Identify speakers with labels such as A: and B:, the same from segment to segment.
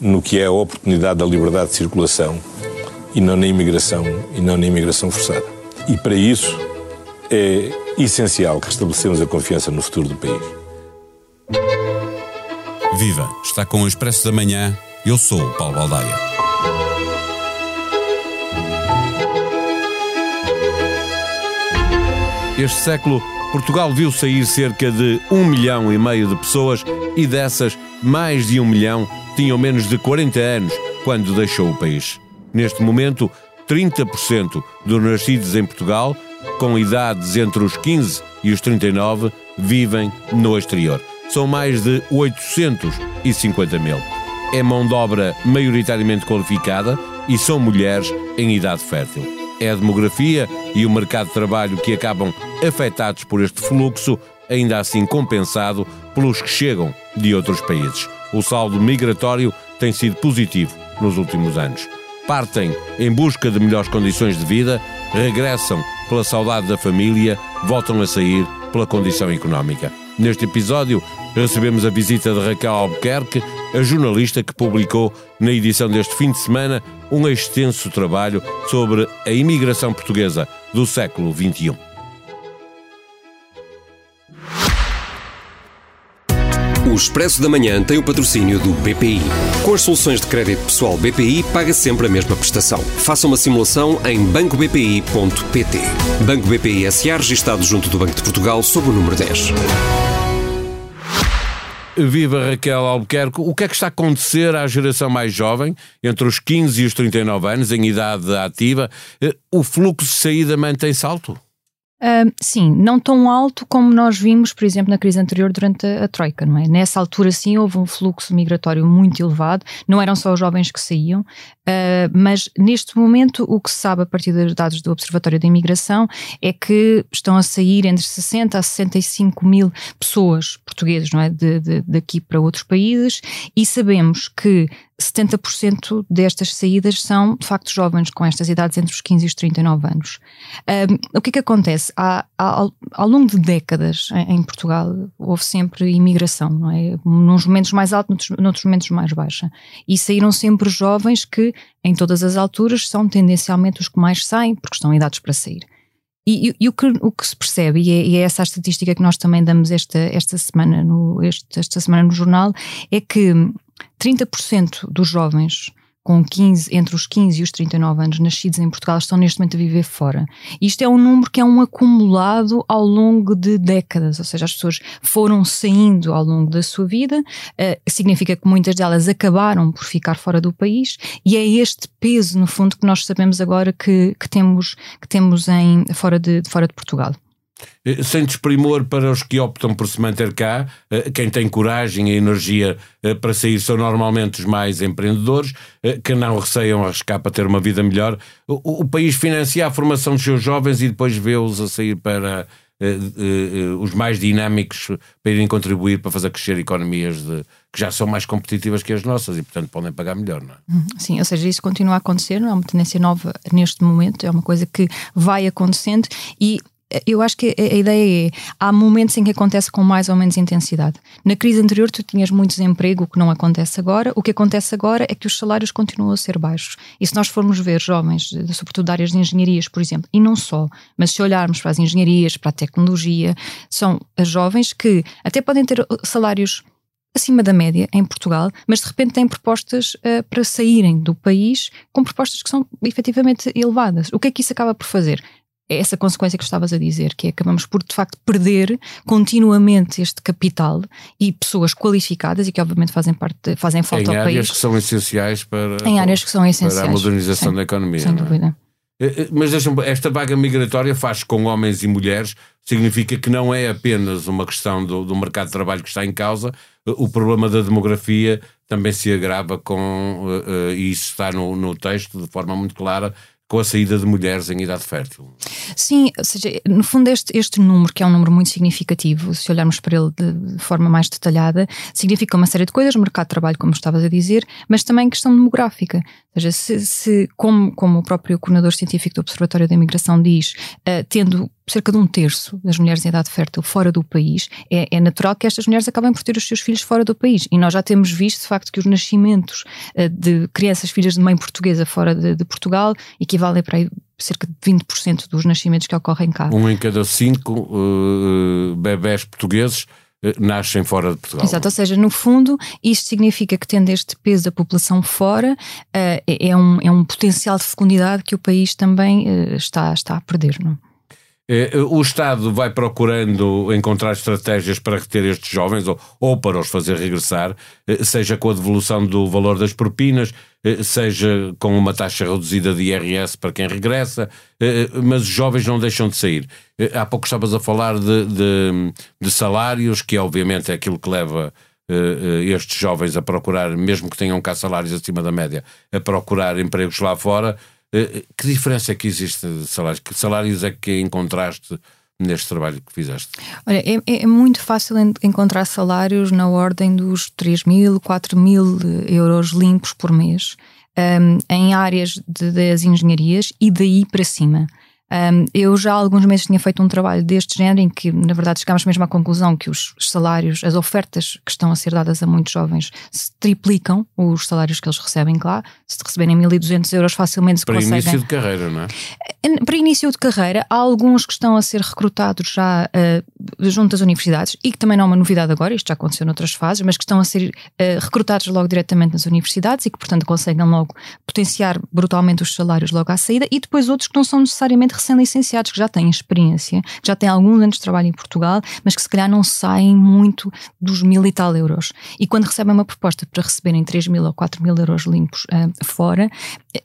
A: no que é a oportunidade da liberdade de circulação e não na imigração e não na imigração forçada. E para isso é essencial que restabelecemos a confiança no futuro do país.
B: Viva! Está com o Expresso da Manhã. Eu sou o Paulo Baldaia. Este século, Portugal viu sair cerca de um milhão e meio de pessoas e dessas, mais de um milhão tinham menos de 40 anos quando deixou o país. Neste momento, 30% dos nascidos em Portugal, com idades entre os 15 e os 39, vivem no exterior. São mais de 850 mil. É mão de obra maioritariamente qualificada e são mulheres em idade fértil. É a demografia e o mercado de trabalho que acabam afetados por este fluxo, ainda assim compensado pelos que chegam de outros países. O saldo migratório tem sido positivo nos últimos anos partem em busca de melhores condições de vida, regressam pela saudade da família, voltam a sair pela condição económica. Neste episódio, recebemos a visita de Raquel Albuquerque, a jornalista que publicou na edição deste fim de semana um extenso trabalho sobre a imigração portuguesa do século XXI.
C: O Expresso da Manhã tem o patrocínio do BPI. Com as soluções de crédito pessoal BPI, paga sempre a mesma prestação. Faça uma simulação em bancobpi.pt. Banco BPI SA, registado junto do Banco de Portugal, sob o número 10.
B: Viva Raquel Albuquerque. O que é que está a acontecer à geração mais jovem, entre os 15 e os 39 anos, em idade ativa? Eh, o fluxo de saída mantém salto?
D: Uh, sim, não tão alto como nós vimos, por exemplo, na crise anterior durante a, a, Troika, não é? Nessa altura, sim, houve um fluxo migratório muito elevado, não eram só os jovens que saíam, uh, mas neste momento o que se sabe a partir dos dados do Observatório da Imigração é que estão a sair entre 60 a 65 mil pessoas portuguesas, não é? De, de, daqui para outros países e sabemos que 70% destas saídas são, de facto, jovens com estas idades entre os 15 e os 39 anos. Um, o que é que acontece? Há, há, ao, ao, longo de décadas em, em, Portugal houve sempre imigração, não é? Nos momentos mais altos, noutros, noutros momentos mais baixa. E saíram sempre jovens que, em todas as alturas, são tendencialmente os que mais saem, porque estão em idades para sair. E, e, e, o, que, o que se percebe, e é, e é, essa a estatística que nós também damos esta, esta, semana no, este, esta semana no jornal, é que 30% dos jovens com 15, entre os 15 e os 39 anos nascidos em Portugal estão neste momento a viver fora. Isto é um número que é um acumulado ao longo de décadas, ou seja, as pessoas foram saindo ao longo da sua vida, uh, significa que muitas delas acabaram por ficar fora do país e é este peso, no fundo, que nós sabemos agora que, que temos, que temos em, fora, de, fora de Portugal.
B: Eh, sem desprimor para os que optam por se manter cá, eh, quem tem coragem e energia eh, para sair são normalmente os mais empreendedores, que não receiam arriscar para ter uma vida melhor. O, país financia a formação dos seus jovens e depois vê-los a sair para os mais dinâmicos para irem contribuir para fazer crescer economias de, que já são mais competitivas que as nossas e, portanto, podem pagar melhor, não é?
D: Uhum. Sim, ou seja, isso continua a acontecer, não é uma tendência nova neste momento, é uma coisa que vai acontecendo e eu acho que a, ideia é há momentos em que acontece com mais ou menos intensidade. Na crise anterior tu tinhas muito desemprego, o que não acontece agora. O que acontece agora é que os salários continuam a ser baixos. E se nós formos ver jovens, sobretudo de áreas de engenharias, por exemplo, e não só, mas se olharmos para as engenharias, para a tecnologia, são as jovens que até podem ter salários acima da média em Portugal, mas de repente têm propostas uh, para saírem do país com propostas que são efetivamente elevadas. O que é que isso acaba por fazer? É essa consequência que estavas a dizer, que é acabamos por de facto perder continuamente este capital e pessoas qualificadas e que obviamente fazem parte, fazem falta
B: em
D: ao país.
B: Em áreas que são essenciais para,
D: em áreas que são essenciais,
B: para a modernização sem, da economia.
D: Sem é? dúvida.
B: É? Mas esta vaga migratória faz com homens e mulheres, significa que não é apenas uma questão do, do mercado de trabalho que está em causa, o problema da demografia também se agrava com, e isso está no, no texto de forma muito clara, com a saída de mulheres em idade fértil.
D: Sim, ou seja, no fundo este, este número, que é um número muito significativo, se olharmos para ele de, forma mais detalhada, significa uma série de coisas, mercado de trabalho, como estavas a dizer, mas também questão demográfica. Ou seja, se, se como, como o próprio coordenador científico do Observatório da Imigração diz, uh, tendo cerca de um terço das mulheres em idade fértil fora do país, é, é, natural que estas mulheres acabem por ter os seus filhos fora do país. E nós já temos visto, de facto, que os nascimentos uh, de crianças filhas de mãe portuguesa fora de, de Portugal equivalem para aí cerca de 20% dos nascimentos que ocorrem cá.
B: Um em cada cinco uh, bebés portugueses nascem fora de Portugal.
D: Exato, ou seja, no fundo, isto significa que tendo este peso da população fora, uh, é, é, um, é um potencial de fecundidade que o país também uh, está, está a perder, não
B: é, o Estado vai procurando encontrar estratégias para reter estes jovens ou, ou, para os fazer regressar, seja com a devolução do valor das propinas, eh, seja com uma taxa reduzida de IRS para quem regressa, eh, eh, mas os jovens não deixam de sair. Há pouco estavas a falar de, de, de salários, que obviamente é aquilo que leva estes jovens a procurar, mesmo que tenham cá salários acima da média, a procurar empregos lá fora. Que diferença é que existe de salários? Que salários é que encontraste neste trabalho que fizeste?
D: Olha, é, é muito fácil encontrar salários na ordem dos 3 mil, 4 mil euros limpos por mês um, em áreas de, das engenharias e daí para cima. Um, eu já há alguns meses tinha feito um trabalho deste género em que, na verdade, chegámos mesmo à conclusão que os salários, as ofertas que estão a ser dadas a muitos jovens se triplicam os salários que eles recebem lá. Se receberem 1.200 euros, facilmente se
B: para
D: conseguem.
B: Para início de carreira, não é?
D: Para início de carreira, há alguns que estão a ser recrutados já uh, junto às universidades e que também não é uma novidade agora, isto já aconteceu noutras fases, mas que estão a ser uh, recrutados logo diretamente nas universidades e que, portanto, conseguem logo potenciar brutalmente os salários logo à saída e depois outros que não são necessariamente recém-licenciados, que já têm experiência, que já têm alguns anos de trabalho em Portugal, mas que se calhar não saem muito dos mil e tal euros. E quando recebem uma proposta para receberem 3 mil ou 4 mil euros limpos uh, fora,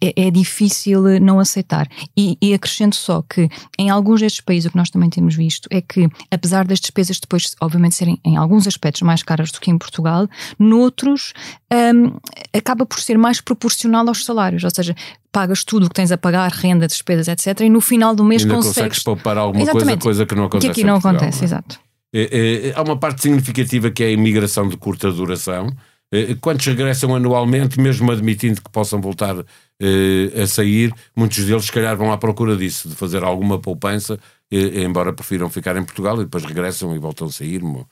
D: é, é, difícil não aceitar. E, e acrescento só que em alguns destes países o que nós também temos visto é que, apesar das despesas depois, obviamente, serem em alguns aspectos mais caras do que em Portugal, noutros um, acaba por ser mais proporcional aos salários, ou seja, pagas tudo o que tens a pagar, renda, despesas, etc. E no final do mês
B: Ainda
D: consegues...
B: consegues poupar alguma Exatamente. coisa, coisa que não acontece.
D: Que aqui não
B: Portugal,
D: acontece,
B: não é?
D: exato.
B: É, é, há uma parte significativa que é a imigração de curta duração. É, quantos regressam anualmente, mesmo admitindo que possam voltar é, a sair, muitos deles, se calhar, vão à procura disso, de fazer alguma poupança, embora prefiram ficar em Portugal e depois regressam e voltam a sair. Uhum.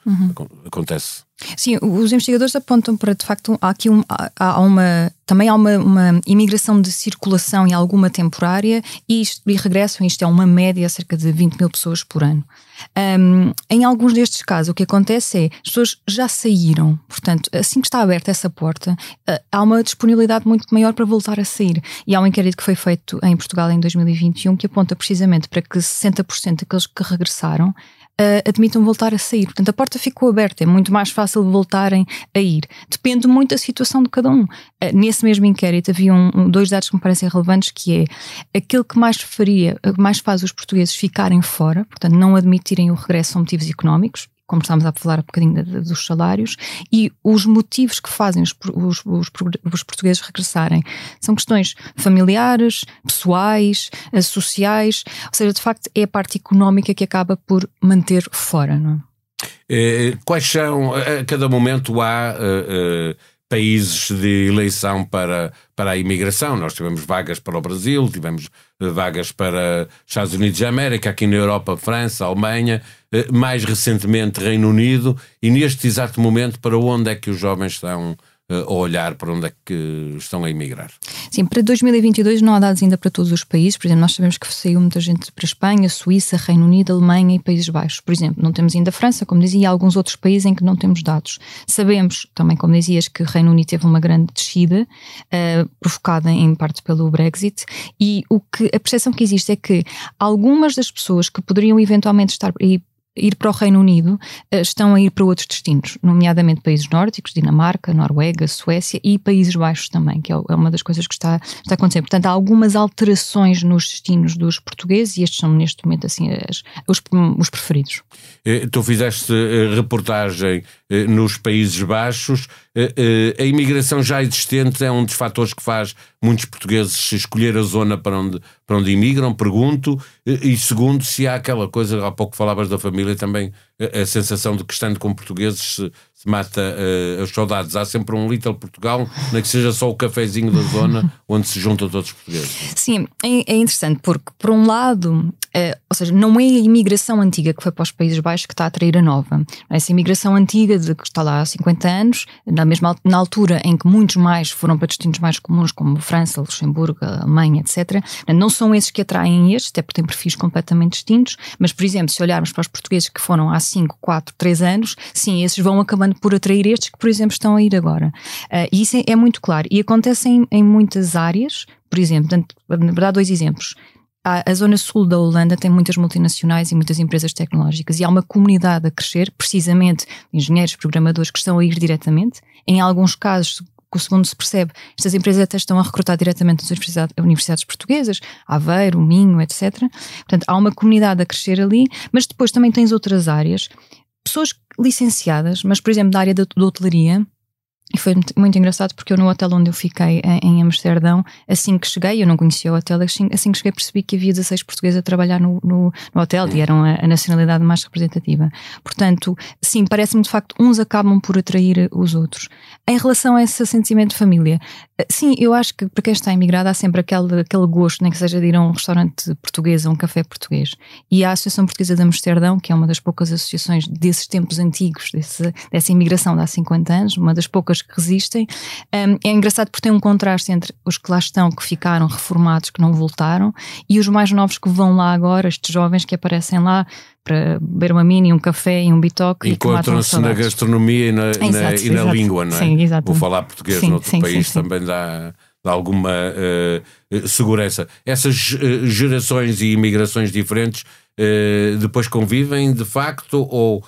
B: Acontece.
D: Sim, os investigadores apontam para, de facto, há aqui um, há, há uma, também há uma, uma, imigração de circulação e alguma temporária e, isto, e regressam, isto é uma média, cerca de 20 mil pessoas por ano. Um, em alguns destes casos, o que acontece é as pessoas já saíram, portanto, assim que está aberta essa porta, uh, há uma disponibilidade muito maior para voltar a sair. E há um inquérito que foi feito em Portugal em 2021 que aponta precisamente para que 60% daqueles que regressaram uh, admitam voltar a sair. Portanto, a porta ficou aberta, é muito mais fácil voltarem a ir. Depende muito da situação de cada um. Uh, nesse mesmo inquérito havia um, dois dados que me parecem relevantes, que é aquilo que mais faria, mais faz os portugueses ficarem fora, portanto, não admitirem o regresso são motivos económicos, como estávamos a falar um bocadinho dos salários, e os motivos que fazem os, os, os, os, portugueses regressarem são questões familiares, pessoais, eh, sociais, ou seja, de facto é a parte económica que acaba por manter fora, não é?
B: Eh, quais são, a cada momento há uh, uh, países de eleição para, para a imigração. Nós tivemos vagas para o Brasil, tivemos eh, vagas para Estados Unidos da América, aqui na Europa, França, Alemanha, eh, mais recentemente Reino Unido, e neste exato momento, para onde é que os jovens estão a olhar para onde é que estão a emigrar?
D: Sim, para 2022 não há dados ainda para todos os países. Por exemplo, nós sabemos que saiu muita gente para Espanha, Suíça, Reino Unido, Alemanha e Países Baixos. Por exemplo, não temos ainda França, como dizia, e alguns outros países em que não temos dados. Sabemos também, como dizias, que o Reino Unido teve uma grande descida, uh, provocada em parte pelo Brexit, e o que a percepção que existe é que algumas das pessoas que poderiam eventualmente estar ir para o Reino Unido, eh, estão a ir para outros destinos, nomeadamente países nórdicos, Dinamarca, Noruega, Suécia e Países Baixos também, que é, é uma das coisas que está, está. Portanto, há algumas alterações nos destinos dos portugueses e estes são neste momento assim as, os, os preferidos.
B: Eh, tu fizeste eh, reportagem nos Países Baixos. A imigração já existente é um dos fatores que faz muitos portugueses escolher a zona para onde, para onde imigram, pergunto. E segundo, se há aquela coisa, há pouco falavas da família, também a, sensação de que estando com portugueses se, se mata uh, as saudades. Há sempre um Little Portugal, nem que seja só o cafezinho da zona onde se juntam todos os portugueses.
D: Sim, é, é interessante porque, por um lado, Uh, ou seja, não é a imigração antiga que foi para os Países Baixos que está a atrair a nova. Essa imigração antiga de que está lá há 50 anos, na mesma na altura em que muitos mais foram para destinos mais comuns, como França, Luxemburgo, Alemanha, etc. Não são esses que atraem estes, até porque têm perfis completamente distintos, mas, por exemplo, se olharmos para os portugueses que foram há 5, 4, 3 anos, sim, esses vão acabando por atrair estes que, por exemplo, estão a ir agora. Uh, e isso é, é, muito claro. E acontece em, em muitas áreas, por exemplo, na verdade, dois exemplos a zona sul da Holanda tem muitas multinacionais e muitas empresas tecnológicas e há uma comunidade a crescer, precisamente engenheiros, programadores que estão a ir diretamente. Em alguns casos, segundo se percebe, estas empresas até estão a recrutar diretamente nas universidades, universidades portuguesas, Aveiro, Minho, etc. Portanto, há uma comunidade a crescer ali, mas depois também tens outras áreas. Pessoas licenciadas, mas, por exemplo, da área da, da hotelaria, e foi muito engraçado porque eu no hotel onde eu fiquei em Amsterdão, assim que cheguei, eu não conhecia o hotel, assim, assim que cheguei percebi que havia 16 portugueses a trabalhar no, no, no hotel e eram a, a, nacionalidade mais representativa. Portanto, sim, parece-me de facto, uns acabam por atrair os outros. Em relação a esse sentimento de família, sim, eu acho que para quem está imigrado há sempre aquele, aquele gosto, nem que seja de ir a um restaurante português, a um café português. E a Associação Portuguesa de Amsterdão, que é uma das poucas associações desses tempos antigos, desse, dessa imigração de há 50 anos, uma das poucas que resistem. Um, é engraçado porque tem um contraste entre os que lá estão, que ficaram reformados, que não voltaram, e os mais novos que vão lá agora, estes jovens que aparecem lá para beber uma mini, um café e um bitoque.
B: Encontram-se na gastronomia e na, exato, na, e na língua, não é? Sim, Vou falar português sim, noutro sim, país sim, também dá, dá alguma uh, segurança. Essas uh, gerações e imigrações diferentes uh, depois convivem de facto ou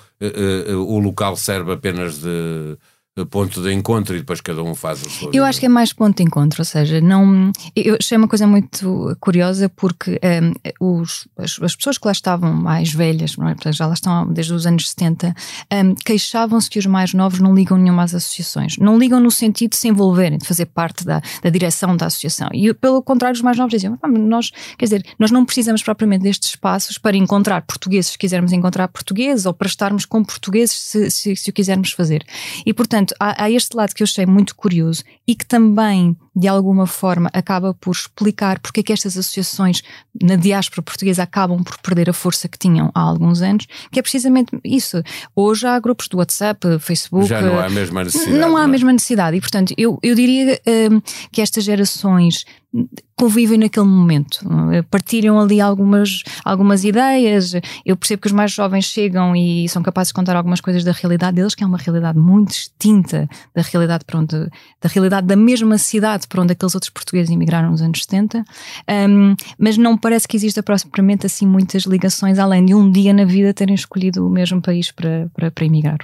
B: o local serve apenas de ponto de encontro e depois cada um faz a sua.
D: Eu acho que é mais ponto de encontro, ou seja, não. Eu achei uma coisa muito curiosa porque um, os, as, as, pessoas que lá estavam mais velhas, não é? já lá estão desde os anos 70, um, queixavam-se que os mais novos não ligam nenhuma às associações. Não ligam no sentido de se envolverem, de fazer parte da, da direção da associação. E pelo contrário, os mais novos diziam: nós, quer dizer, nós não precisamos propriamente destes espaços para encontrar portugueses se quisermos encontrar portugueses ou para estarmos com portugueses se, se, se o quisermos fazer. E portanto, portanto, há, há, este lado que eu achei muito curioso e que também, de alguma forma, acaba por explicar porque é que estas associações na diáspora portuguesa acabam por perder a força que tinham há alguns anos, que é precisamente isso. Hoje há grupos do WhatsApp, Facebook.
B: Já não há a mesma necessidade.
D: Não há a é? mesma necessidade. E, portanto, eu, eu diria um, que estas gerações convivem naquele momento, partilham ali algumas, algumas ideias. Eu percebo que os mais jovens chegam e são capazes de contar algumas coisas da realidade deles, que é uma realidade muito distinta da realidade para onde, da realidade da mesma cidade para onde aqueles outros portugueses emigraram nos anos 70. Um, mas não parece que exista propriamente assim muitas ligações, além de um dia na vida terem escolhido o mesmo país para, para, para emigrar.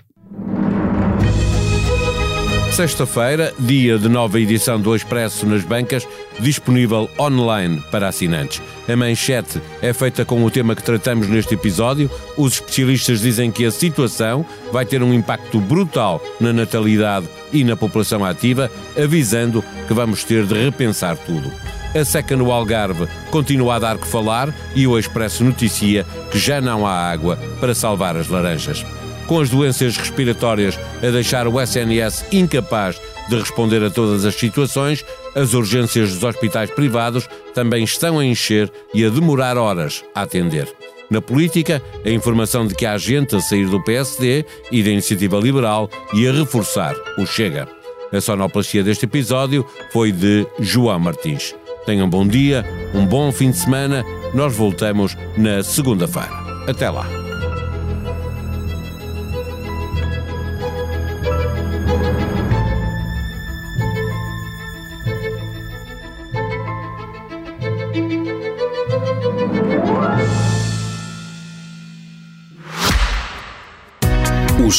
B: Sexta-feira, dia de nova edição do Expresso nas bancas, disponível online para assinantes. A manchete é feita com o tema que tratamos neste episódio. Os especialistas dizem que a situação vai ter um impacto brutal na natalidade e na população ativa, avisando que vamos ter de repensar tudo. A seca no Algarve continua a dar que falar e o Expresso noticia que já não há água para salvar as laranjas com as doenças respiratórias a deixar o SNS incapaz de responder a todas as situações, as urgências dos hospitais privados também estão a encher e a demorar horas a atender. Na política, a informação de que há gente a sair do PSD e da Iniciativa Liberal e a reforçar o Chega. A sonoplastia deste episódio foi de João Martins. Tenham um bom dia, um bom fim de semana. Nós voltamos na segunda-feira. Até lá.